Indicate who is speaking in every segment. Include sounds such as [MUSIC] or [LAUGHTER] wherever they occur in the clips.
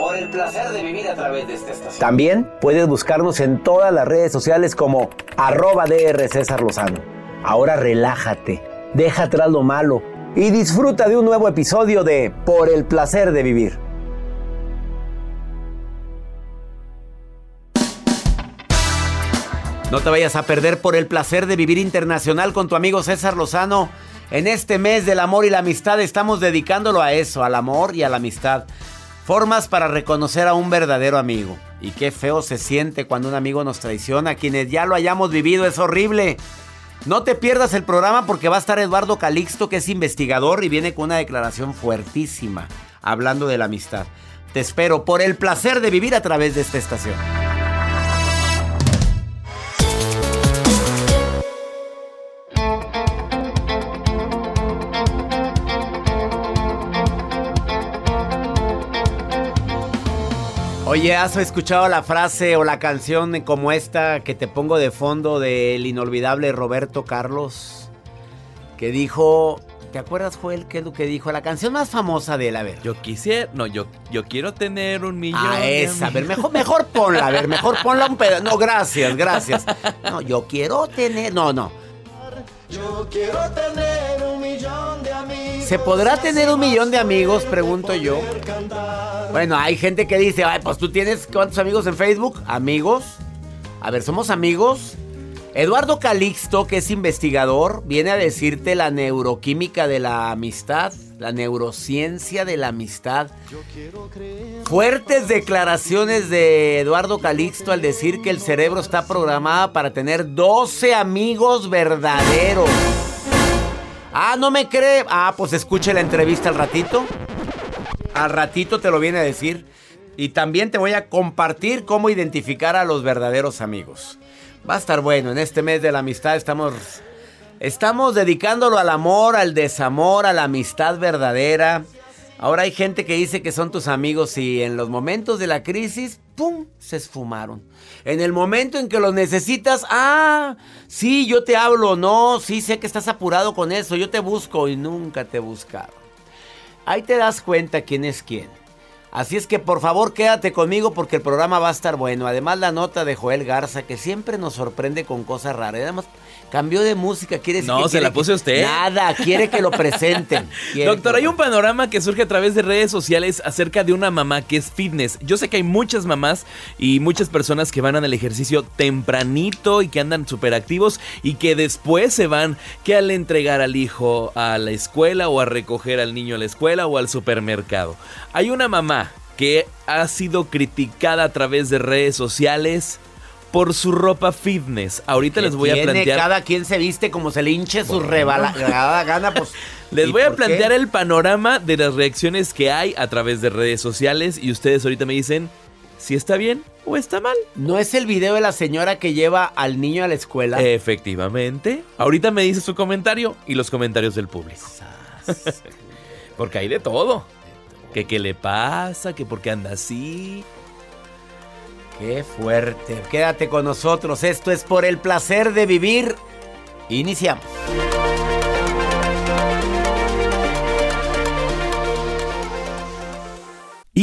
Speaker 1: Por el placer de vivir a través de esta estación. También puedes buscarnos en todas las redes sociales como arroba DR César Lozano. Ahora relájate, deja atrás lo malo y disfruta de un nuevo episodio de Por el placer de vivir. No te vayas a perder por el placer de vivir internacional con tu amigo César Lozano. En este mes del amor y la amistad estamos dedicándolo a eso, al amor y a la amistad. Formas para reconocer a un verdadero amigo. Y qué feo se siente cuando un amigo nos traiciona. Quienes ya lo hayamos vivido es horrible. No te pierdas el programa porque va a estar Eduardo Calixto, que es investigador y viene con una declaración fuertísima, hablando de la amistad. Te espero por el placer de vivir a través de esta estación. Oye, ¿has escuchado la frase o la canción como esta que te pongo de fondo del inolvidable Roberto Carlos? Que dijo, ¿te acuerdas fue el que, que dijo? La canción más famosa de él, a ver.
Speaker 2: Yo quisiera, no, yo, yo quiero tener un millón.
Speaker 1: Ah, esa, a ver, mejor, mejor ponla, a ver, mejor ponla un pedazo. No, gracias, gracias. [LAUGHS] No, yo quiero tener, no, no.
Speaker 3: Yo quiero tener un millón de amigos.
Speaker 1: ¿Se podrá tener un millón de amigos? Pregunto yo. Bueno, hay gente que dice, ay, pues tú tienes cuántos amigos en Facebook? ¿Amigos? A ver, ¿somos amigos? Eduardo Calixto, que es investigador, viene a decirte la neuroquímica de la amistad, la neurociencia de la amistad. Fuertes declaraciones de Eduardo Calixto al decir que el cerebro está programado para tener 12 amigos verdaderos. Ah, ¿no me cree? Ah, pues escuche la entrevista al ratito. Al ratito te lo viene a decir. Y también te voy a compartir cómo identificar a los verdaderos amigos. Va a estar bueno. En este mes de la amistad estamos, estamos dedicándolo al amor, al desamor, a la amistad verdadera. Ahora hay gente que dice que son tus amigos y en los momentos de la crisis, ¡pum!, se esfumaron. En el momento en que los necesitas, ah, sí, yo te hablo, no, sí, sé que estás apurado con eso, yo te busco y nunca te he buscado. Ahí te das cuenta quién es quién. Así es que por favor quédate conmigo porque el programa va a estar bueno. Además la nota de Joel Garza que siempre nos sorprende con cosas raras. Además cambió de música, quiere
Speaker 2: No,
Speaker 1: que
Speaker 2: se la
Speaker 1: quiere
Speaker 2: puse
Speaker 1: que-
Speaker 2: usted.
Speaker 1: Nada, quiere que lo presenten. [LAUGHS]
Speaker 2: Doctor,
Speaker 1: que
Speaker 2: hay un panorama que surge a través de redes sociales acerca de una mamá que es fitness. Yo sé que hay muchas mamás y muchas personas que van al ejercicio tempranito y que andan súper activos y que después se van que al entregar al hijo a la escuela o a recoger al niño a la escuela o al supermercado. Hay una mamá que ha sido criticada a través de redes sociales por su ropa fitness. Ahorita les voy a
Speaker 1: Tiene,
Speaker 2: plantear.
Speaker 1: Cada quien se viste como se le hinche su rebalada gana, pues. [LAUGHS]
Speaker 2: Les
Speaker 1: ¿y
Speaker 2: voy a
Speaker 1: qué?
Speaker 2: plantear el panorama de las reacciones que hay a través de redes sociales y ustedes ahorita me dicen si está bien o está mal.
Speaker 1: ¿No es el video de la señora que lleva al niño a la escuela?
Speaker 2: Efectivamente. Ahorita me dice su comentario y los comentarios del público. [LAUGHS] Porque hay de todo. Que qué le pasa, que por qué anda así.
Speaker 1: Qué fuerte. Quédate con nosotros. Esto es por el placer de vivir. Iniciamos.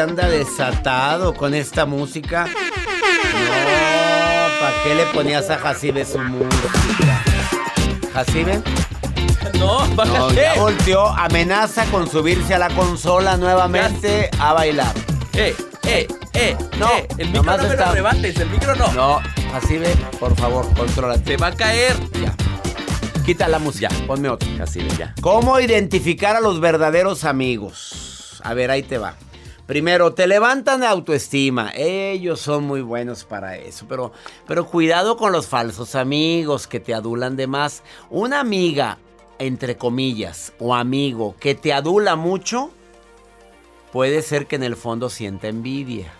Speaker 1: Hombre anda desatado con esta música. No, ¿para qué le ponías a Jacibe su música? ¿Jacibe?
Speaker 2: No,
Speaker 1: No,
Speaker 2: bájate.
Speaker 1: ya volteó. Amenaza con subirse a la consola nuevamente a bailar.
Speaker 2: Eh, eh, eh.
Speaker 1: No,
Speaker 2: eh, el micro no me
Speaker 1: está-
Speaker 2: lo rebates, el micro no.
Speaker 1: No, Jacibe, por favor, contrólate.
Speaker 2: Se va a caer.
Speaker 1: Ya. Quita la música.
Speaker 2: Ya.
Speaker 1: Ponme otro.
Speaker 2: De ya.
Speaker 1: ¿Cómo identificar a los verdaderos amigos? A ver, ahí te va. Primero, te levantan la autoestima. Ellos son muy buenos para eso. Pero, pero cuidado con los falsos amigos que te adulan de más. Una amiga, entre comillas, o amigo que te adula mucho, puede ser que en el fondo sienta envidia.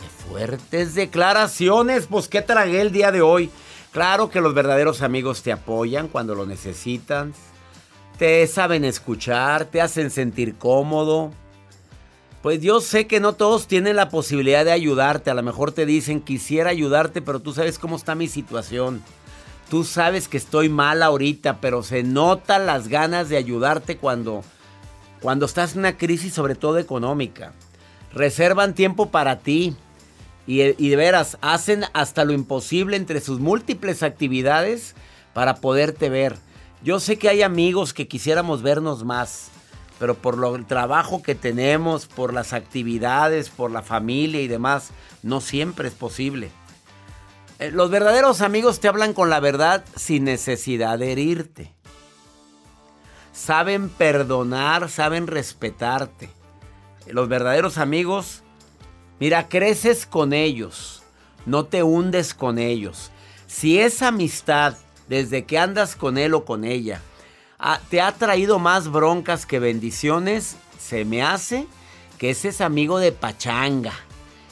Speaker 1: Qué fuertes declaraciones. Pues, ¿qué tragué el día de hoy? Claro que los verdaderos amigos te apoyan cuando lo necesitan. Te saben escuchar, te hacen sentir cómodo. Pues yo sé que no todos tienen la posibilidad de ayudarte. A lo mejor te dicen, quisiera ayudarte, pero tú sabes cómo está mi situación. Tú sabes que estoy mal ahorita, pero se notan las ganas de ayudarte cuando, cuando estás en una crisis, sobre todo económica. Reservan tiempo para ti. Y, y de veras, hacen hasta lo imposible entre sus múltiples actividades para poderte ver. Yo sé que hay amigos que quisiéramos vernos más, pero por lo, el trabajo que tenemos, por las actividades, por la familia y demás, no siempre es posible. Eh, Los verdaderos amigos te hablan con la verdad sin necesidad de herirte. Saben perdonar, saben respetarte. Los verdaderos amigos Mira, creces con ellos, no te hundes con ellos. Si esa amistad, desde que andas con él o con ella, te ha traído más broncas que bendiciones, se me hace que ese es amigo de pachanga.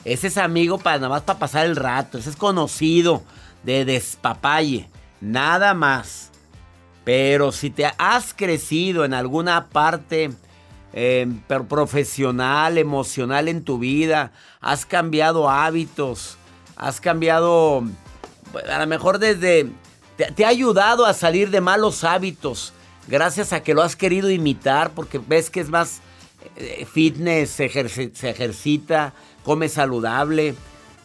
Speaker 1: Ese es amigo para nada más para pasar el rato. Ese es conocido de despapalle. Nada más. Pero si te has crecido en alguna parte eh, profesional, emocional en tu vida, has cambiado hábitos, has cambiado, a lo mejor desde, te ha ayudado a salir de malos hábitos, gracias a que lo has querido imitar, porque ves que es más eh, fitness, se, ejerci- se ejercita, come saludable,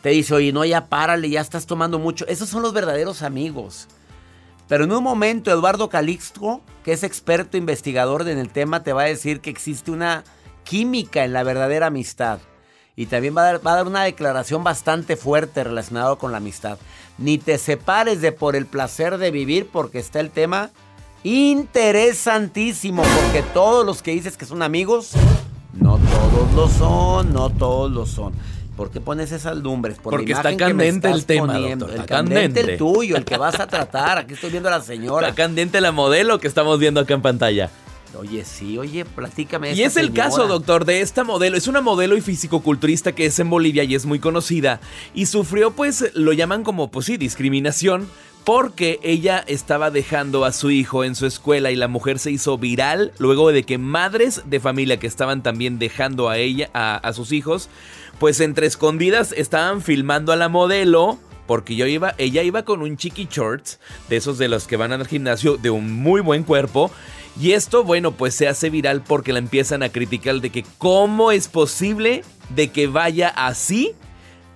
Speaker 1: te dice, oye, no, ya párale, ya estás tomando mucho. Esos son los verdaderos amigos. Pero en un momento Eduardo Calixto, que es experto investigador en el tema, te va a decir que existe una química en la verdadera amistad. Y también va a, dar, va a dar una declaración bastante fuerte relacionado con la amistad. Ni te separes de por el placer de vivir porque está el tema interesantísimo. Porque todos los que dices que son amigos, no todos lo son, no todos lo son. ¿Por qué pones esas lumbres? Por la
Speaker 2: Porque está candente el tema,
Speaker 1: poniendo.
Speaker 2: doctor, está
Speaker 1: candente
Speaker 2: candente.
Speaker 1: el tuyo, el que vas a tratar. Aquí estoy viendo a la señora.
Speaker 2: Está candente la modelo que estamos viendo acá en pantalla.
Speaker 1: Oye, sí, oye, platícame.
Speaker 2: Y es el caso, doctor, de esta modelo. Es una modelo y fisicoculturista que es en Bolivia y es muy conocida. Y sufrió, pues, lo llaman como, pues sí, discriminación. Porque ella estaba dejando a su hijo en su escuela y la mujer se hizo viral luego de que madres de familia que estaban también dejando a ella, a, sus hijos, pues entre escondidas estaban filmando a la modelo. Porque yo iba, ella iba con un chiqui shorts, de esos de los que van al gimnasio, de un muy buen cuerpo. Y esto, bueno, pues se hace viral porque la empiezan a criticar de que cómo es posible de que vaya así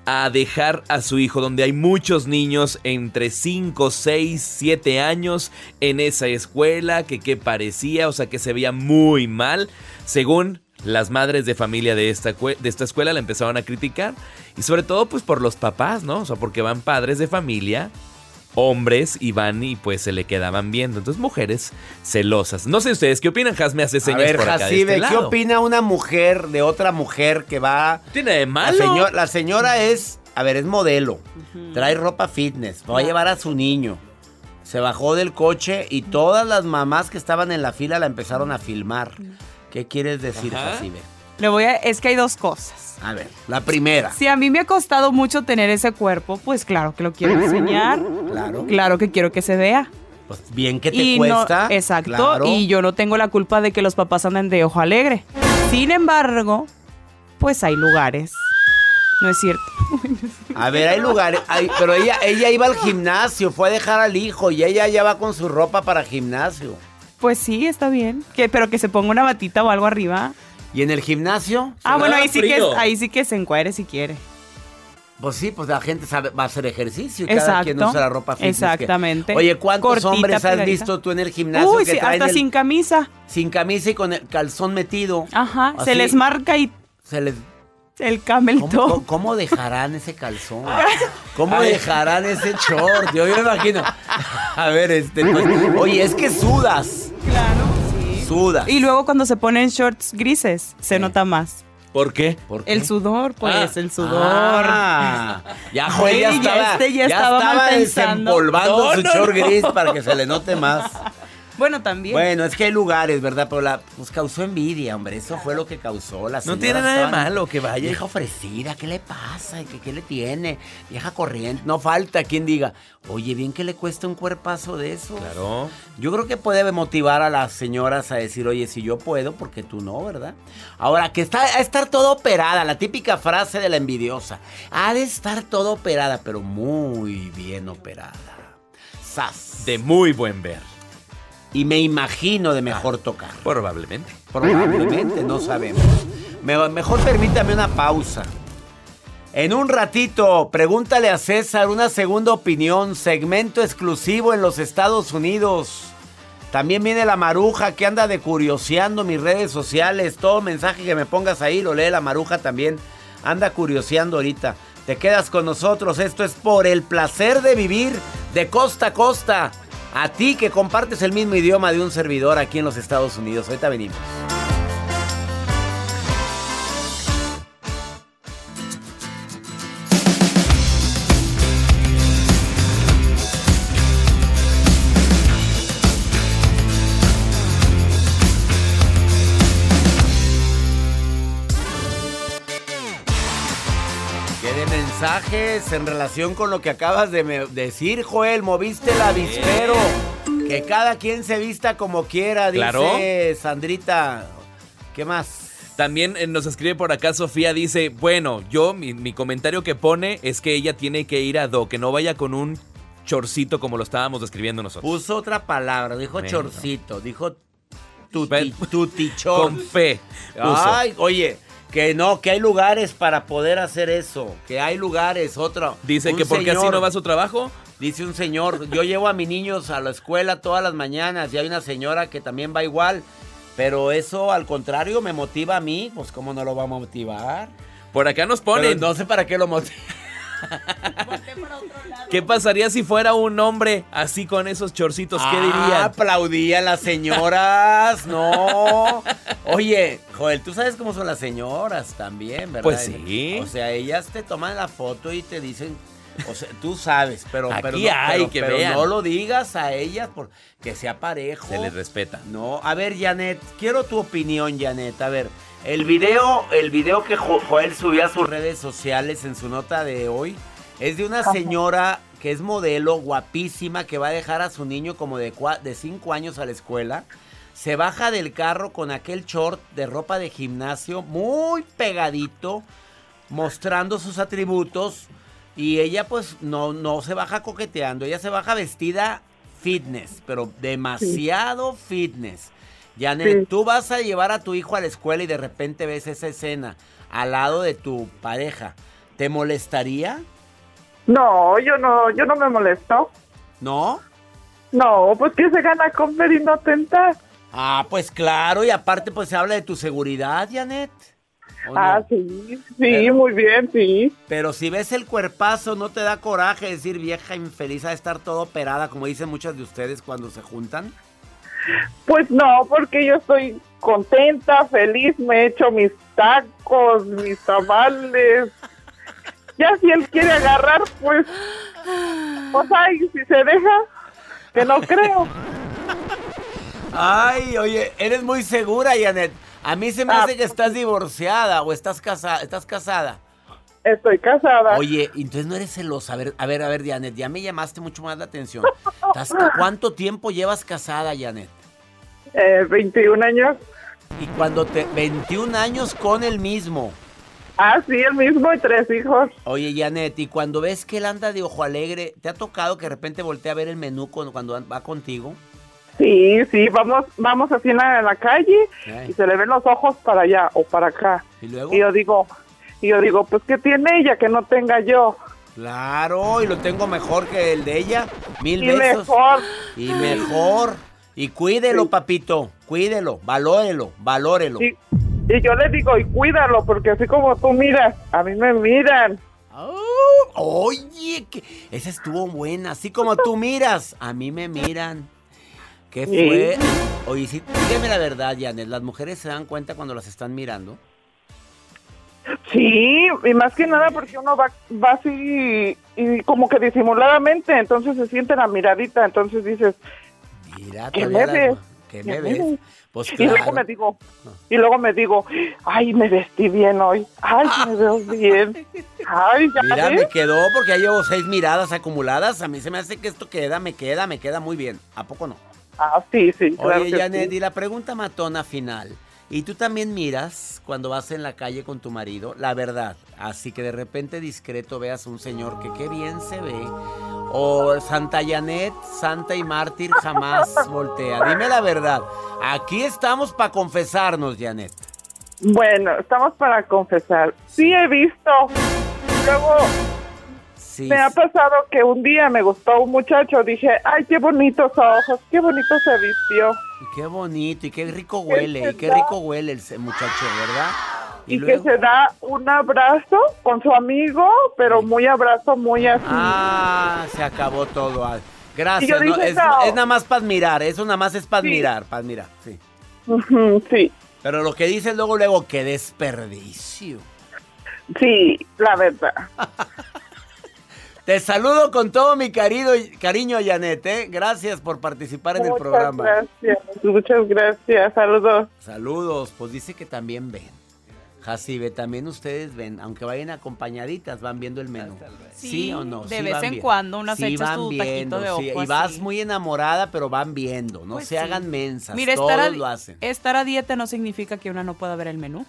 Speaker 2: a dejar a su hijo, donde hay muchos niños entre 5, 6, 7 años en esa escuela, que qué parecía, o sea, que se veía muy mal, según las madres de familia de esta, de esta escuela la empezaron a criticar, y sobre todo pues por los papás, ¿no? O sea, porque van padres de familia, hombres, y van y pues se le quedaban viendo, entonces mujeres celosas. No sé ustedes, ¿qué opinan? Hazme hace
Speaker 1: A
Speaker 2: señas
Speaker 1: ver,
Speaker 2: por acá de
Speaker 1: Jacibe,
Speaker 2: este
Speaker 1: ¿qué
Speaker 2: lado.
Speaker 1: opina una mujer de otra mujer que va...
Speaker 2: ¿Tiene de
Speaker 1: La,
Speaker 2: malo?
Speaker 1: señor- la señora es, a ver, es modelo. Trae ropa fitness. Va a llevar a su niño. Se bajó del coche y todas las mamás que estaban en la fila la empezaron a filmar. ¿Qué quieres decir. Jacibe?
Speaker 4: Le voy a, es que hay dos cosas.
Speaker 1: A ver, la primera.
Speaker 4: Si a mí me ha costado mucho tener ese cuerpo, pues claro que lo quiero enseñar.
Speaker 1: Claro.
Speaker 4: Claro que quiero que se vea.
Speaker 1: Pues bien que te
Speaker 4: y
Speaker 1: cuesta.
Speaker 4: No, exacto.
Speaker 1: claro.
Speaker 4: Y yo no tengo la culpa de que los papás anden de ojo alegre. Sin embargo, pues hay lugares. No es cierto.
Speaker 1: A ver, hay lugares, hay- pero ella, ella iba al gimnasio, fue a dejar al hijo y ella ya va con su ropa para gimnasio.
Speaker 4: Pues sí, está bien. Que, pero que se ponga una batita o algo arriba.
Speaker 1: ¿Y en el gimnasio?
Speaker 4: Ah, bueno, ahí sí, que, ahí sí que se encuere si quiere.
Speaker 1: Pues sí, pues la gente sabe, va a hacer ejercicio y cada
Speaker 4: Exacto.
Speaker 1: quien usa la ropa fitness que-
Speaker 4: Exactamente.
Speaker 1: Oye, ¿cuántos
Speaker 4: Cortita,
Speaker 1: hombres has visto tú en el gimnasio
Speaker 4: Uy,
Speaker 1: que
Speaker 4: sí,
Speaker 1: traen
Speaker 4: hasta
Speaker 1: el-
Speaker 4: sin camisa.
Speaker 1: sin camisa y con el calzón metido?
Speaker 4: Ajá,
Speaker 1: Así.
Speaker 4: se les marca y
Speaker 1: Se les...
Speaker 4: el camel
Speaker 1: ¿Cómo, cómo- cómo dejarán ese calzón? ¿Cómo dejarán ese short? Yo, yo me imagino. [LAUGHS] A ver, este... pues, oye, es que sudas.
Speaker 4: Y luego cuando se ponen shorts grises, se nota más.
Speaker 2: ¿Por qué?
Speaker 1: ¿Por qué?
Speaker 4: El sudor, pues,
Speaker 2: Ah.
Speaker 4: el sudor.
Speaker 1: Ah, ya, Joel, ya estaba,
Speaker 4: este ya
Speaker 1: ya
Speaker 4: estaba mal
Speaker 1: estaba
Speaker 4: pensando.
Speaker 1: desempolvando
Speaker 2: No,
Speaker 1: su
Speaker 2: no,
Speaker 1: short
Speaker 2: no.
Speaker 1: gris para que se le note más. [LAUGHS]
Speaker 4: Bueno, también.
Speaker 1: Bueno, es que hay lugares, ¿verdad? Pero la, pues causó envidia, hombre. Eso fue lo que causó. La
Speaker 2: No tiene nada de malo que vaya.
Speaker 1: Vieja ofrecida, ¿qué le pasa? ¿Qué, ¿Qué le tiene? Vieja corriente. No falta quien diga, oye, bien que le cuesta un cuerpazo de eso.
Speaker 2: Claro.
Speaker 1: Yo creo que puede motivar a las señoras a decir, oye, si yo puedo, porque tú no, ¿verdad? Ahora, que está a estar toda operada, la típica frase de la envidiosa. Ha de estar toda operada, pero muy bien operada. Sas.
Speaker 2: De muy buen ver.
Speaker 1: Y me imagino de mejor tocar.
Speaker 2: Probablemente.
Speaker 1: Probablemente, no sabemos. Me- mejor permítame una pausa. En un ratito, pregúntale a César una segunda opinión, segmento exclusivo en los Estados Unidos. También viene la maruja que anda de curioseando mis redes sociales. Todo mensaje que me pongas ahí lo lee la maruja también. Anda curioseando ahorita. Te quedas con nosotros. Esto es por el placer de vivir de costa a costa. A ti que compartes el mismo idioma de un servidor aquí en los Estados Unidos. Ahorita venimos. Mensajes en relación con lo que acabas de decir, Joel? Moviste el avispero. Que cada quien se vista como quiera, dice
Speaker 2: Claro.
Speaker 1: Sandrita. ¿Qué más?
Speaker 2: También eh, nos escribe por acá Sofía, dice, bueno, yo, mi, mi comentario que pone es que ella tiene que ir a do, que no vaya con un chorcito como lo estábamos describiendo nosotros.
Speaker 1: Puso otra palabra, dijo chorcito, dijo tuti, tutichor.
Speaker 2: Con fe. puso.
Speaker 1: Ay, oye, que no, que hay lugares para poder hacer eso. Que hay lugares, otro.
Speaker 2: Dice que porque así no va a su trabajo.
Speaker 1: Dice un señor, yo llevo a mis niños a la escuela todas las mañanas y hay una señora que también va igual, pero eso al contrario me motiva a mí, pues cómo no lo va a motivar.
Speaker 2: Por acá nos
Speaker 1: Pero
Speaker 2: ponen.
Speaker 1: no sé para qué lo motiva.
Speaker 2: ¿Qué pasaría si fuera un hombre así con esos chorcitos? ¿Qué
Speaker 1: Ah,
Speaker 2: dirían?
Speaker 1: aplaudían las señoras, no. Oye, Joel, tú sabes cómo son las señoras también, ¿verdad?
Speaker 2: Pues sí.
Speaker 1: O sea, ellas te toman la foto y te dicen, o sea, tú sabes, pero,
Speaker 2: Aquí
Speaker 1: pero no,
Speaker 2: hay
Speaker 1: pero-
Speaker 2: que
Speaker 1: pero
Speaker 2: vean.
Speaker 1: no lo digas a ellas porque sea parejo.
Speaker 2: Se les respeta.
Speaker 1: No, a ver, Janet, quiero tu opinión, Janet. A ver, el video, el video que Jo- Joel subió a sus redes sociales en su nota de hoy es de una señora que es modelo, guapísima, que va a dejar a su niño como de 5 años a la escuela. Se baja del carro con aquel short de ropa de gimnasio muy pegadito, mostrando sus atributos. Y ella pues no, no se baja coqueteando, ella se baja vestida fitness, pero demasiado fitness. Janet,
Speaker 5: Sí.
Speaker 1: tú vas a llevar a tu hijo a la escuela y de repente ves esa escena al lado de tu pareja. ¿Te molestaría?
Speaker 5: No, yo no, yo no me molesto.
Speaker 1: ¿No?
Speaker 5: No, pues que se gana con ver y no tentar.
Speaker 1: Ah, pues claro, y aparte pues se habla de tu seguridad, Janet.
Speaker 5: Ah, sí, sí,
Speaker 1: Pero-
Speaker 5: muy bien, sí.
Speaker 1: Pero si ves el cuerpazo, ¿no te da coraje decir vieja infeliz a estar todo operada, como dicen muchas de ustedes cuando se juntan?
Speaker 5: Pues no, porque yo estoy contenta, feliz, me he hecho mis tacos, mis tamales. Ya si él quiere agarrar, pues, pues ay, si se deja, que no creo.
Speaker 1: Ay, oye, eres muy segura, Janet. A mí se me
Speaker 5: Ah.
Speaker 1: hace que estás divorciada o estás casada. ¿Estás casada?
Speaker 5: Estoy casada.
Speaker 1: Oye, entonces no eres celosa. A ver, a ver, a ver, Janet, ya me llamaste mucho más la atención. ¿Estás- [LAUGHS] ¿Cuánto tiempo llevas casada, Janet?
Speaker 5: Eh, 21 años.
Speaker 1: Y cuando te... 21 años con el mismo.
Speaker 5: Ah, sí, el mismo y tres hijos.
Speaker 1: Oye, Janet, y cuando ves que él anda de ojo alegre, ¿te ha tocado que de repente voltee a ver el menú cuando, cuando va contigo?
Speaker 5: Sí, sí, vamos, vamos así en la, en la calle
Speaker 1: Ay.
Speaker 5: y se le ven los ojos para allá o para acá.
Speaker 1: ¿Y luego?
Speaker 5: Y yo digo, y yo digo, pues ¿qué tiene ella que no tenga yo?
Speaker 1: Claro, y lo tengo mejor que el de ella. Mil
Speaker 5: Y
Speaker 1: besos.
Speaker 5: mejor.
Speaker 1: Y mejor. Y cuídelo, papito. Cuídelo. Valórelo. Valórelo.
Speaker 5: Y, y yo le digo, y cuídalo, porque así como tú miras, a mí me miran.
Speaker 1: Oye, que esa estuvo buena. Así como tú miras, a mí me miran. ¿Qué
Speaker 5: Sí.
Speaker 1: fue? Oye, sí, dígame la verdad, Janet. ¿Las mujeres se dan cuenta cuando las están mirando?
Speaker 5: Sí, y más que nada porque uno va, va así y como que disimuladamente, entonces se siente la miradita, entonces dices,
Speaker 1: Mira,
Speaker 5: ¿Qué me ves?
Speaker 1: ¿Qué
Speaker 5: ¿Qué
Speaker 1: me ves? Pues
Speaker 5: y luego
Speaker 1: claro.
Speaker 5: me digo, y luego me digo, ay, me vestí bien hoy, ay, me veo bien, ay, ya
Speaker 1: Mira,
Speaker 5: ves?
Speaker 1: me quedó porque ya llevo seis miradas acumuladas. A mí se me hace que esto queda, me queda, me queda muy bien. ¿A poco no?
Speaker 5: Ah, sí, sí, claro
Speaker 1: Oye,
Speaker 5: que
Speaker 1: Janet,
Speaker 5: sí.
Speaker 1: y la pregunta matona final. ¿Y tú también miras cuando vas en la calle con tu marido? La verdad. Así que de repente discreto veas un señor que qué bien se ve. O Santa Janet, Santa y Mártir jamás [LAUGHS] voltea. Dime la verdad. Aquí estamos para confesarnos, Janet.
Speaker 5: Bueno, estamos para confesar, sí he visto, luego
Speaker 1: Sí.
Speaker 5: me ha pasado que un día me gustó un muchacho, dije, ay, qué bonitos ojos, qué bonito se vistió.
Speaker 1: Y Qué bonito y qué rico huele. Y qué rico huele el muchacho, ¿verdad?
Speaker 5: Y, que se da un abrazo con su amigo, pero muy abrazo, muy así.
Speaker 1: Ah, se acabó todo. Ah,
Speaker 5: Y
Speaker 1: Gracias. no, es,
Speaker 5: no.
Speaker 1: es nada más para admirar. Eso nada más es para
Speaker 5: Sí.
Speaker 1: admirar, para admirar, sí.
Speaker 5: Sí,
Speaker 1: Pero lo que dices luego, luego, qué desperdicio.
Speaker 5: sí, la verdad. [LAUGHS]
Speaker 1: Te saludo con todo mi cariño, cariño Janet, ¿eh? Gracias por participar en el
Speaker 5: Muchas
Speaker 1: programa.
Speaker 5: gracias, muchas gracias, saludos.
Speaker 1: Saludos. Pues dice que también ven. Jacibe, también ustedes ven, aunque vayan acompañaditas, van viendo el menú. ¿Sí,
Speaker 4: Sí,
Speaker 1: o no?
Speaker 4: de
Speaker 1: Sí
Speaker 4: vez
Speaker 1: van
Speaker 4: en
Speaker 1: bien.
Speaker 4: cuando unas
Speaker 1: Sí,
Speaker 4: echas
Speaker 1: van viendo,
Speaker 4: de
Speaker 1: sí,
Speaker 4: ojo
Speaker 1: Y vas
Speaker 4: así.
Speaker 1: muy enamorada, pero van viendo. No
Speaker 4: Pues
Speaker 1: se
Speaker 4: sí.
Speaker 1: hagan mensas.
Speaker 4: Mira,
Speaker 1: todos
Speaker 4: estar a,
Speaker 1: lo hacen.
Speaker 4: estar a dieta no significa que una no pueda ver el menú.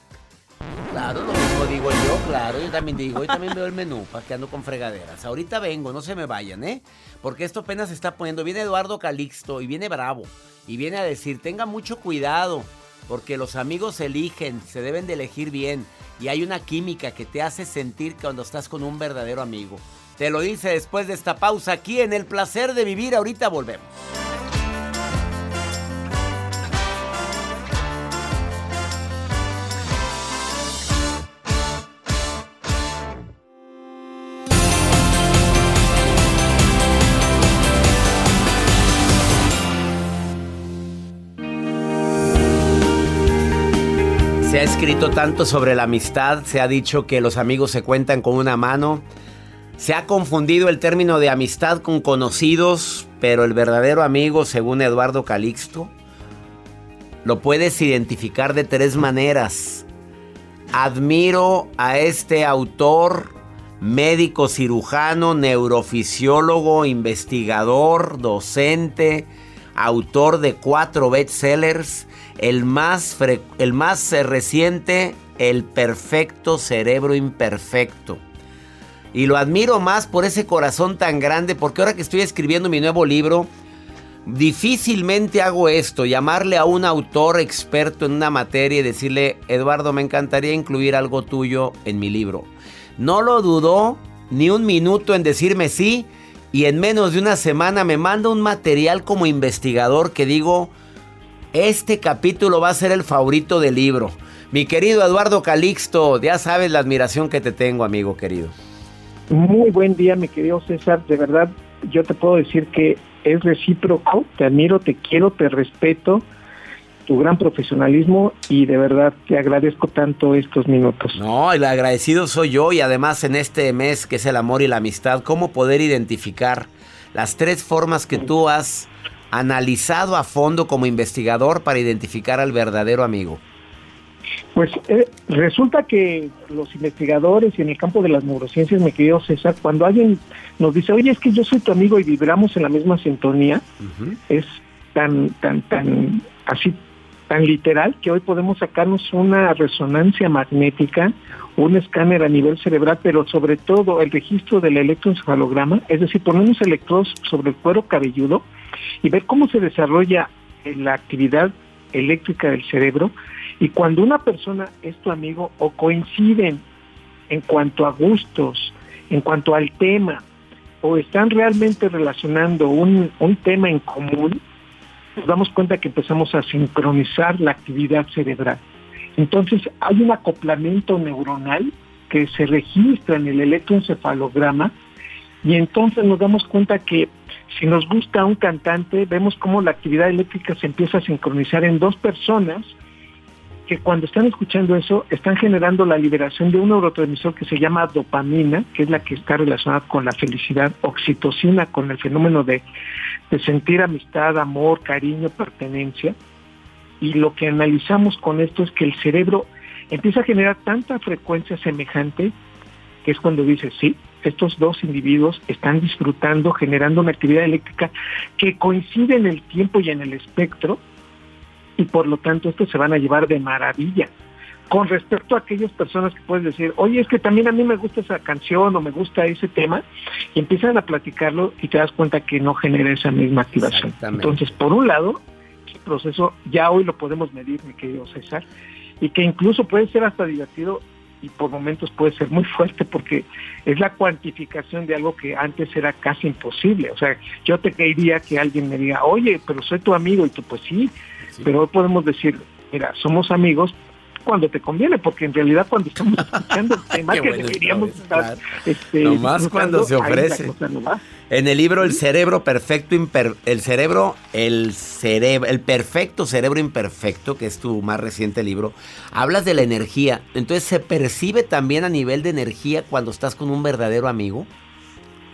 Speaker 1: Claro, lo mismo digo yo, claro. Yo también digo, yo también veo el menú, para con fregaderas. Ahorita vengo, no se me vayan, ¿eh? Porque esto apenas se está poniendo. Viene Eduardo Calixto y viene bravo. Y viene a decir, tenga mucho cuidado, porque los amigos eligen, se deben de elegir bien. Y hay una química que te hace sentir cuando estás con un verdadero amigo. Te lo dice después de esta pausa aquí en El Placer de Vivir. Ahorita volvemos. Ha escrito tanto sobre la amistad, se ha dicho que los amigos se cuentan con una mano. Se ha confundido el término de amistad con conocidos, pero el verdadero amigo, según Eduardo Calixto, lo puedes identificar de tres maneras. Admiro a este autor, médico cirujano, neurofisiólogo, investigador, docente, autor de cuatro bestsellers, el más, el más reciente, El perfecto cerebro imperfecto. Y lo admiro más por ese corazón tan grande, porque ahora que estoy escribiendo mi nuevo libro, difícilmente hago esto, llamarle a un autor experto en una materia y decirle, Eduardo, me encantaría incluir algo tuyo en mi libro. No lo dudó ni un minuto en decirme sí y en menos de una semana me manda un material como investigador que digo, este capítulo va a ser el favorito del libro. Mi querido Eduardo Calixto, ya sabes la admiración que te tengo, amigo querido.
Speaker 6: Muy buen día, mi querido César. De verdad, yo te puedo decir que es recíproco. Te admiro, te quiero, te respeto tu gran profesionalismo y de verdad te agradezco tanto estos minutos.
Speaker 1: No, el agradecido soy yo y además en este mes que es el amor y la amistad, cómo poder identificar las tres formas que tú has analizado a fondo como investigador para identificar al verdadero amigo.
Speaker 6: Pues eh, resulta que los investigadores y en el campo de las neurociencias, mi querido César, cuando alguien nos dice, oye, es que yo soy tu amigo y vibramos en la misma sintonía, es tan, tan, tan, así, tan literal que hoy podemos sacarnos una resonancia magnética, un escáner a nivel cerebral, pero sobre todo el registro del electroencefalograma, es decir, ponemos electrodos sobre el cuero cabelludo y ver cómo se desarrolla la actividad eléctrica del cerebro. Y cuando una persona es tu amigo o coinciden en cuanto a gustos, en cuanto al tema, o están realmente relacionando un, un tema en común, nos damos cuenta que empezamos a sincronizar la actividad cerebral. Entonces hay un acoplamiento neuronal que se registra en el electroencefalograma y entonces nos damos cuenta que si nos gusta un cantante, vemos cómo la actividad eléctrica se empieza a sincronizar en dos personas que cuando están escuchando eso están generando la liberación de un neurotransmisor que se llama dopamina, que es la que está relacionada con la felicidad, oxitocina, con el fenómeno de, de sentir amistad, amor, cariño, pertenencia. Y lo que analizamos con esto es que el cerebro empieza a generar tanta frecuencia semejante que es cuando dice, sí, estos dos individuos están disfrutando, generando una actividad eléctrica que coincide en el tiempo y en el espectro, y por lo tanto estos se van a llevar de maravilla. Con respecto a aquellas personas que puedes decir, oye, es que también a mí me gusta esa canción o me gusta ese tema, y empiezan a platicarlo y te das cuenta que no genera esa misma activación. Entonces, por un lado, el proceso ya hoy lo podemos medir, mi querido César, y que incluso puede ser hasta divertido y por momentos puede ser muy fuerte porque es la cuantificación de algo que antes era casi imposible. O sea, yo te quería que alguien me diga, oye, pero soy tu amigo y tú pues sí, pero hoy podemos decir, mira, somos amigos cuando te conviene, porque en realidad cuando estamos [LAUGHS] escuchando el tema que deberíamos estar... Este,
Speaker 1: Nomás cuando se ofrece. En el libro El cerebro perfecto, el cerebro, el cerebro, el perfecto cerebro imperfecto, que es tu más reciente libro, hablas de la energía. Entonces, ¿se percibe también a nivel de energía cuando estás con un verdadero amigo?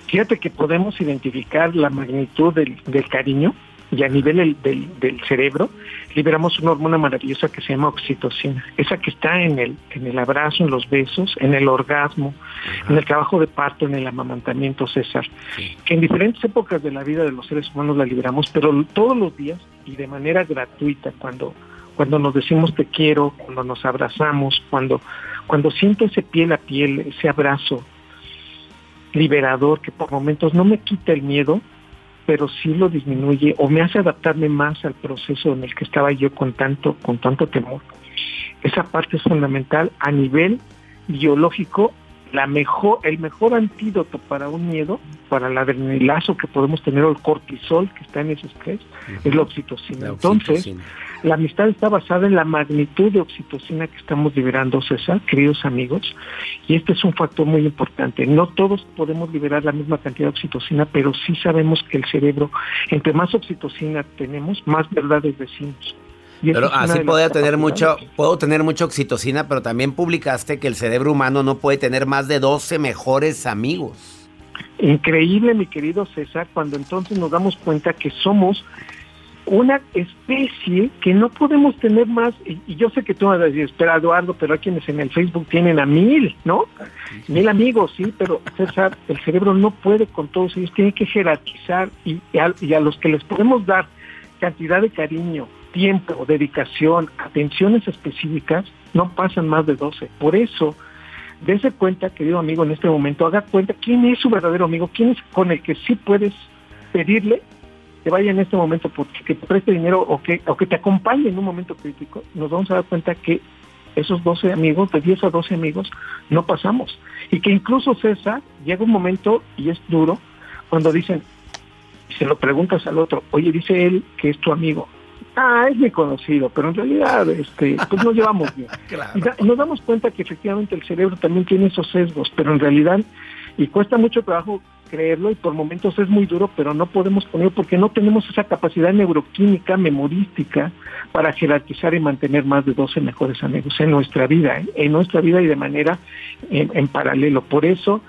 Speaker 6: Fíjate que podemos identificar la magnitud del, del cariño y a nivel del, del, cerebro liberamos una hormona maravillosa que se llama oxitocina, esa que está en el, en el abrazo, en los besos, en el orgasmo, en el trabajo de parto, en el amamantamiento, César, que en diferentes épocas de la vida de los seres humanos la liberamos, pero todos los días y de manera gratuita, cuando, cuando nos decimos te quiero, cuando nos abrazamos, cuando, cuando siento ese piel a piel, ese abrazo liberador que por momentos no me quita el miedo, pero sí lo disminuye o me hace adaptarme más al proceso en el que estaba yo con tanto, con tanto temor. Esa parte es fundamental a nivel biológico. La mejor, el mejor antídoto para un miedo, para el adrenalazo que podemos tener o el cortisol que está en ese estrés, es la oxitocina. Entonces, la amistad está basada en la magnitud de oxitocina que estamos liberando, César, queridos amigos, y este es un factor muy importante. No todos podemos liberar la misma cantidad de oxitocina, pero sí sabemos que el cerebro, entre más oxitocina tenemos, más verdades decimos.
Speaker 1: Pero así puedo tener mucho, puedo tener mucha oxitocina, pero también publicaste que el cerebro humano no puede tener más de 12 mejores amigos.
Speaker 6: Increíble, mi querido César, cuando entonces nos damos cuenta que somos una especie que no podemos tener más, y, y yo sé que tú vas a decir, espera Eduardo, pero hay quienes en el Facebook tienen a mil, ¿no? Mil amigos, sí, pero César, el cerebro no puede con todos ellos, tiene que jerarquizar y, y a, y a los que les podemos dar cantidad de cariño, tiempo, dedicación, atenciones específicas, no pasan más de 12. Por eso, dése cuenta, querido amigo, en este momento, haga cuenta quién es su verdadero amigo, quién es con el que sí puedes pedirle que vaya en este momento porque que te preste dinero o que, o que te acompañe en un momento crítico, nos vamos a dar cuenta que esos 12 amigos, de 10 a 12 amigos, no pasamos. Y que incluso César llega un momento, y es duro, cuando dicen, se lo preguntas al otro, oye, dice él que es tu amigo. Ah, es mi conocido, pero en realidad este, pues nos llevamos bien. [LAUGHS] Y da- nos damos cuenta que efectivamente el cerebro también tiene esos sesgos, pero en realidad, y cuesta mucho trabajo creerlo, y por momentos es muy duro, pero no podemos ponerlo porque no tenemos esa capacidad neuroquímica, memorística, para jerarquizar y mantener más de 12 mejores amigos en nuestra vida, ¿eh? en nuestra vida y de manera en, en paralelo. Por eso,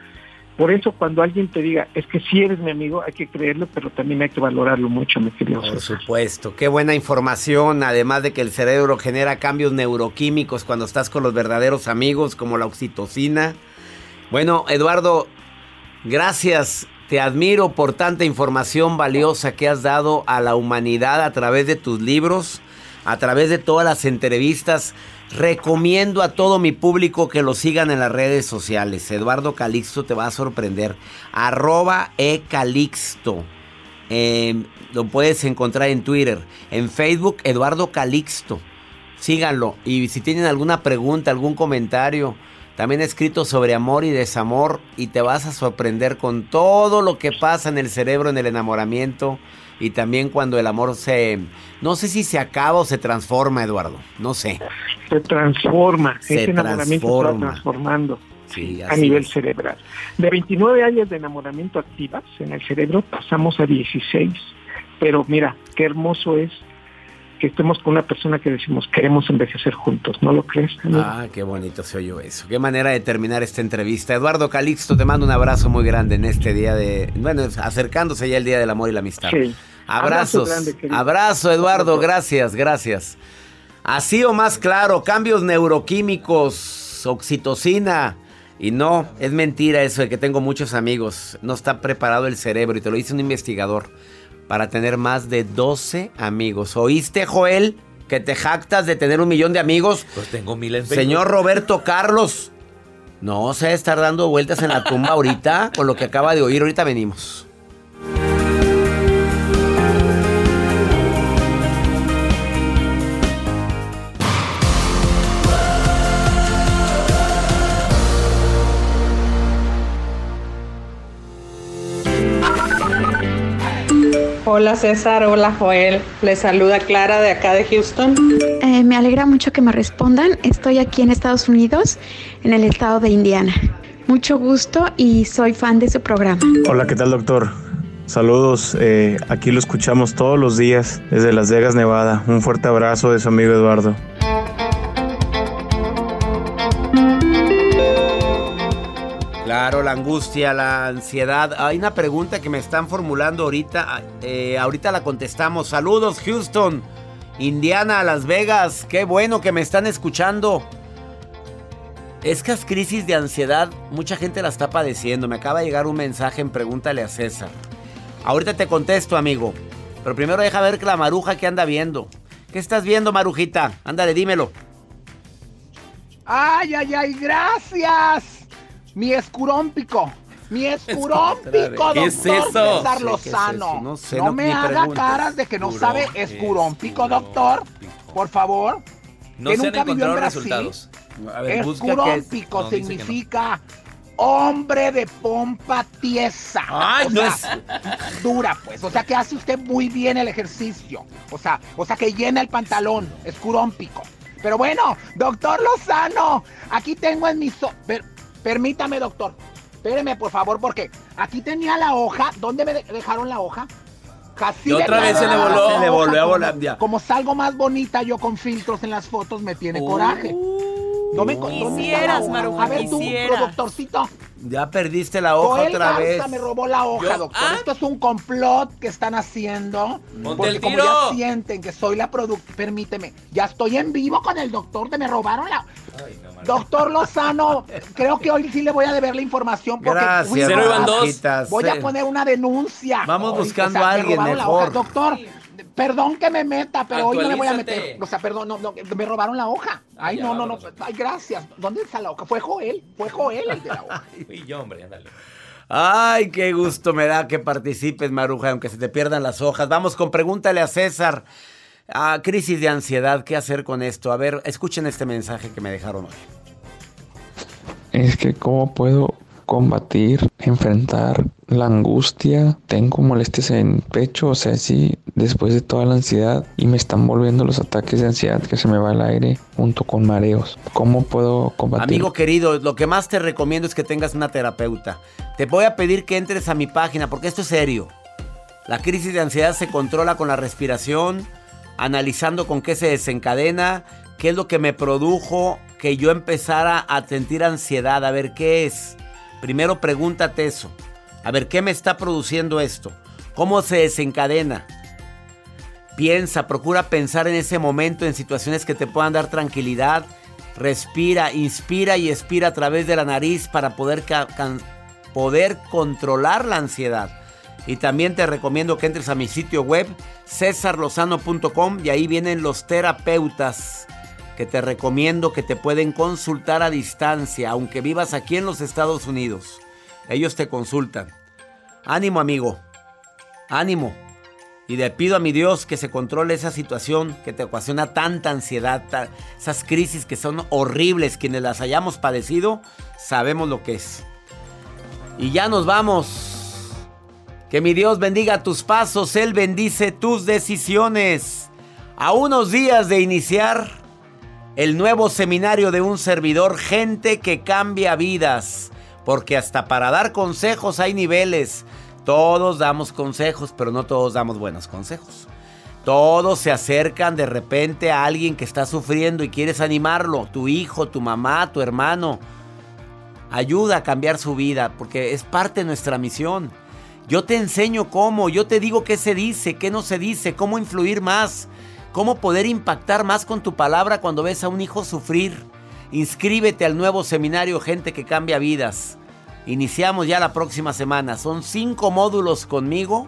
Speaker 6: por eso cuando alguien te diga, es que si eres mi amigo, hay que creerlo, pero también hay que valorarlo mucho, mi querido
Speaker 1: Por
Speaker 6: César.
Speaker 1: supuesto, qué buena información, además de que el cerebro genera cambios neuroquímicos cuando estás con los verdaderos amigos, como la oxitocina. Bueno, Eduardo, gracias, te admiro por tanta información valiosa que has dado a la humanidad a través de tus libros, a través de todas las entrevistas. Recomiendo a todo mi público que lo sigan en las redes sociales. Eduardo Calixto te va a sorprender. Arroba ecalixto. Eh, lo puedes encontrar en Twitter. En Facebook, Eduardo Calixto. Síganlo. Y si tienen alguna pregunta, algún comentario, también he escrito sobre amor y desamor. Y te vas a sorprender con todo lo que pasa en el cerebro, en el enamoramiento. Y también cuando el amor se... No sé si se acaba o se transforma, Eduardo. No sé.
Speaker 6: Se transforma,
Speaker 1: Se
Speaker 6: ese enamoramiento se va
Speaker 1: transforma.
Speaker 6: transformando
Speaker 1: Sí,
Speaker 6: a nivel
Speaker 1: es.
Speaker 6: cerebral. De 29 áreas de enamoramiento activas en el cerebro pasamos a 16. Pero mira, qué hermoso es que estemos con una persona que decimos queremos envejecer juntos, ¿no lo crees? amigo?
Speaker 1: Ah, qué bonito se oyó eso. Qué manera de terminar esta entrevista. Eduardo Calixto, te mando un abrazo muy grande en este día de. Bueno, acercándose ya el Día del Amor y la Amistad.
Speaker 6: Sí.
Speaker 1: Abrazos.
Speaker 6: Abrazo grande.
Speaker 1: Abrazo, Eduardo. Gracias, gracias. Así o más claro, cambios neuroquímicos, oxitocina. Y no, es mentira eso de que tengo muchos amigos. No está preparado el cerebro y te lo dice un investigador para tener más de 12 amigos. ¿Oíste, Joel? Que te jactas de tener un millón de amigos.
Speaker 2: Pues tengo mil en.
Speaker 1: Señor Roberto Carlos. No se estar dando vueltas en la tumba ahorita con lo que acaba de oír. Ahorita venimos.
Speaker 7: Hola César, hola Joel. Les saluda Clara de acá de Houston.
Speaker 8: Eh, me alegra mucho que me respondan. Estoy aquí en Estados Unidos, en el estado de Indiana. Mucho gusto y soy fan de su programa.
Speaker 9: Hola, ¿qué tal, doctor? Saludos, eh, aquí lo escuchamos todos los días desde Las Vegas, Nevada. Un fuerte abrazo de su amigo Eduardo.
Speaker 1: Claro, la angustia, la ansiedad. Hay una pregunta que me están formulando ahorita. eh, ahorita la contestamos. Saludos, Houston, Indiana, Las Vegas. Qué bueno que me están escuchando. Estas crisis de ansiedad, mucha gente la está padeciendo. Me acaba de llegar un mensaje en Pregúntale a César. Ahorita te contesto, amigo. Pero primero deja ver la maruja que anda viendo. ¿Qué estás viendo, marujita? Ándale, dímelo.
Speaker 10: Ay, ay, ay, gracias. Mi escurómpico. Mi escurómpico,
Speaker 1: ¿Qué es
Speaker 10: doctor
Speaker 1: eso?
Speaker 10: César
Speaker 1: Sí, ¿qué es? No sé,
Speaker 10: no
Speaker 1: no-
Speaker 10: me haga caras de que no sabe escurómpico, doctor. Por favor.
Speaker 2: No
Speaker 10: que
Speaker 2: se han
Speaker 10: nunca vivió en Brasil.
Speaker 2: resultados.
Speaker 1: A ver, es.
Speaker 10: Escurómpico
Speaker 2: No,
Speaker 10: significa hombre de pompa tiesa.
Speaker 1: Ay,
Speaker 10: o
Speaker 1: no
Speaker 10: sea, dura, pues. O sea, que hace usted muy bien el ejercicio. O sea, o sea, que llena el pantalón. Escurómpico. Pero bueno, doctor Lozano, aquí tengo en mi... so- per- permítame, doctor. Espéreme, por favor, porque aquí tenía la hoja. ¿Dónde me de- dejaron la hoja? Casi
Speaker 2: Y otra vez se le voló.
Speaker 1: Se le volvió a volar, ya.
Speaker 10: Como salgo más bonita yo con filtros en las fotos, me tiene coraje. No me ¿dónde está la
Speaker 4: Quisieras? Maruja,
Speaker 10: A ver tú,
Speaker 4: quisieras.
Speaker 10: productorcito.
Speaker 1: Ya perdiste la hoja
Speaker 10: Joel
Speaker 1: otra
Speaker 10: Garza
Speaker 1: vez.
Speaker 10: me robó la hoja,
Speaker 2: Yo-
Speaker 10: doctor.
Speaker 2: ¿Ah?
Speaker 10: Esto es un complot que están haciendo.
Speaker 2: Ponte
Speaker 10: porque
Speaker 2: el
Speaker 10: como
Speaker 2: tiro.
Speaker 10: ya sienten que soy la productora, permíteme, ya estoy en vivo con el doctor, de me robaron la... Doctor Lozano, [LAUGHS] creo que hoy sí le voy a deber la información porque
Speaker 1: Gracias,
Speaker 10: fui
Speaker 2: Cero iban dos.
Speaker 1: Marujitas.
Speaker 10: Voy a poner una denuncia.
Speaker 1: Vamos
Speaker 10: Hoy,
Speaker 1: buscando
Speaker 10: o sea,
Speaker 1: a
Speaker 10: me
Speaker 1: alguien
Speaker 10: robaron la
Speaker 1: mejor.
Speaker 10: hoja. Doctor, perdón que me meta, pero hoy no me voy a meter. O sea, perdón, no, no, me robaron la hoja. Ay,
Speaker 2: ya,
Speaker 10: no, no, no. Ay, gracias. ¿Dónde está la hoja? Fue Joel, fue Joel el de la hoja. [LAUGHS]
Speaker 2: Y yo, hombre, ándale.
Speaker 1: Ay, qué gusto me da que participes, Maruja, aunque se te pierdan las hojas. Vamos con pregúntale a César. Ah, crisis de ansiedad, ¿qué hacer con esto? A ver, escuchen este mensaje que me dejaron hoy.
Speaker 11: Es que cómo puedo combatir, enfrentar la angustia, tengo molestias en pecho, o sea, sí, después de toda la ansiedad y me están volviendo los ataques de ansiedad que se me va el aire junto con mareos. ¿Cómo puedo combatir?
Speaker 1: Amigo querido, lo que más te recomiendo es que tengas una terapeuta. Te voy a pedir que entres a mi página porque esto es serio. La crisis de ansiedad se controla con la respiración, analizando con qué se desencadena, qué es lo que me produjo que yo empezara a sentir ansiedad, a ver qué es. Primero pregúntate eso. A ver qué me está produciendo esto. ¿Cómo se desencadena? Piensa, procura pensar en ese momento en situaciones que te puedan dar tranquilidad. Respira, inspira y expira a través de la nariz para poder, poder controlar la ansiedad. Y también te recomiendo que entres a mi sitio web cesarlozano.com y ahí vienen los terapeutas que te recomiendo que te pueden consultar a distancia, aunque vivas aquí en los Estados Unidos. Ellos te consultan. Ánimo amigo, ánimo. Y le pido a mi Dios que se controle esa situación que te ocasiona tanta ansiedad, esas crisis que son horribles. Quienes las hayamos padecido, sabemos lo que es. Y ya nos vamos. Que mi Dios bendiga tus pasos, Él bendice tus decisiones. A unos días de iniciar el nuevo seminario de un servidor, gente que cambia vidas. Porque hasta para dar consejos hay niveles. Todos damos consejos, pero no todos damos buenos consejos. Todos se acercan de repente a alguien que está sufriendo y quieres animarlo. Tu hijo, tu mamá, tu hermano. Ayuda a cambiar su vida porque es parte de nuestra misión. Yo te enseño cómo, yo te digo qué se dice, qué no se dice, cómo influir más, cómo poder impactar más con tu palabra cuando ves a un hijo sufrir. Inscríbete al nuevo seminario Gente que Cambia Vidas. Iniciamos ya la próxima semana. Son cinco módulos conmigo,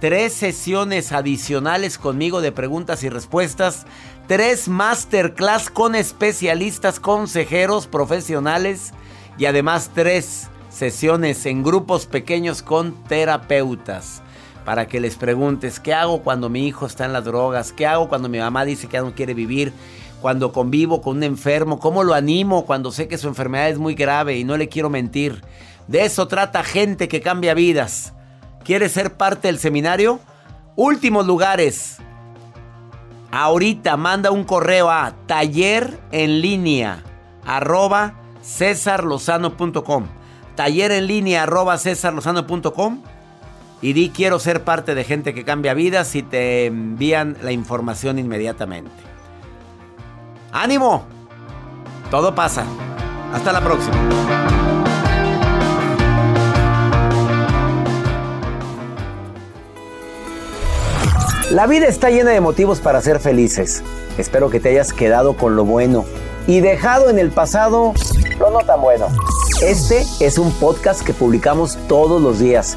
Speaker 1: tres sesiones adicionales conmigo de preguntas y respuestas, tres masterclass con especialistas, consejeros profesionales y además tres sesiones en grupos pequeños con terapeutas para que les preguntes qué hago cuando mi hijo está en las drogas, qué hago cuando mi mamá dice que ya no quiere vivir, cuando convivo con un enfermo, cómo lo animo cuando sé que su enfermedad es muy grave y no le quiero mentir. De eso trata gente que cambia vidas. ¿Quieres ser parte del seminario? Últimos lugares. Ahorita manda un correo a taller en línea arroba cesarlozano.com taller en línea arroba cesarlozano.com y di quiero ser parte de gente que cambia vidas y te envían la información inmediatamente. ¡Ánimo! Todo pasa. Hasta la próxima. La vida está llena de motivos para ser felices. Espero que te hayas quedado con lo bueno y dejado en el pasado lo no tan bueno. Este es un podcast que publicamos todos los días,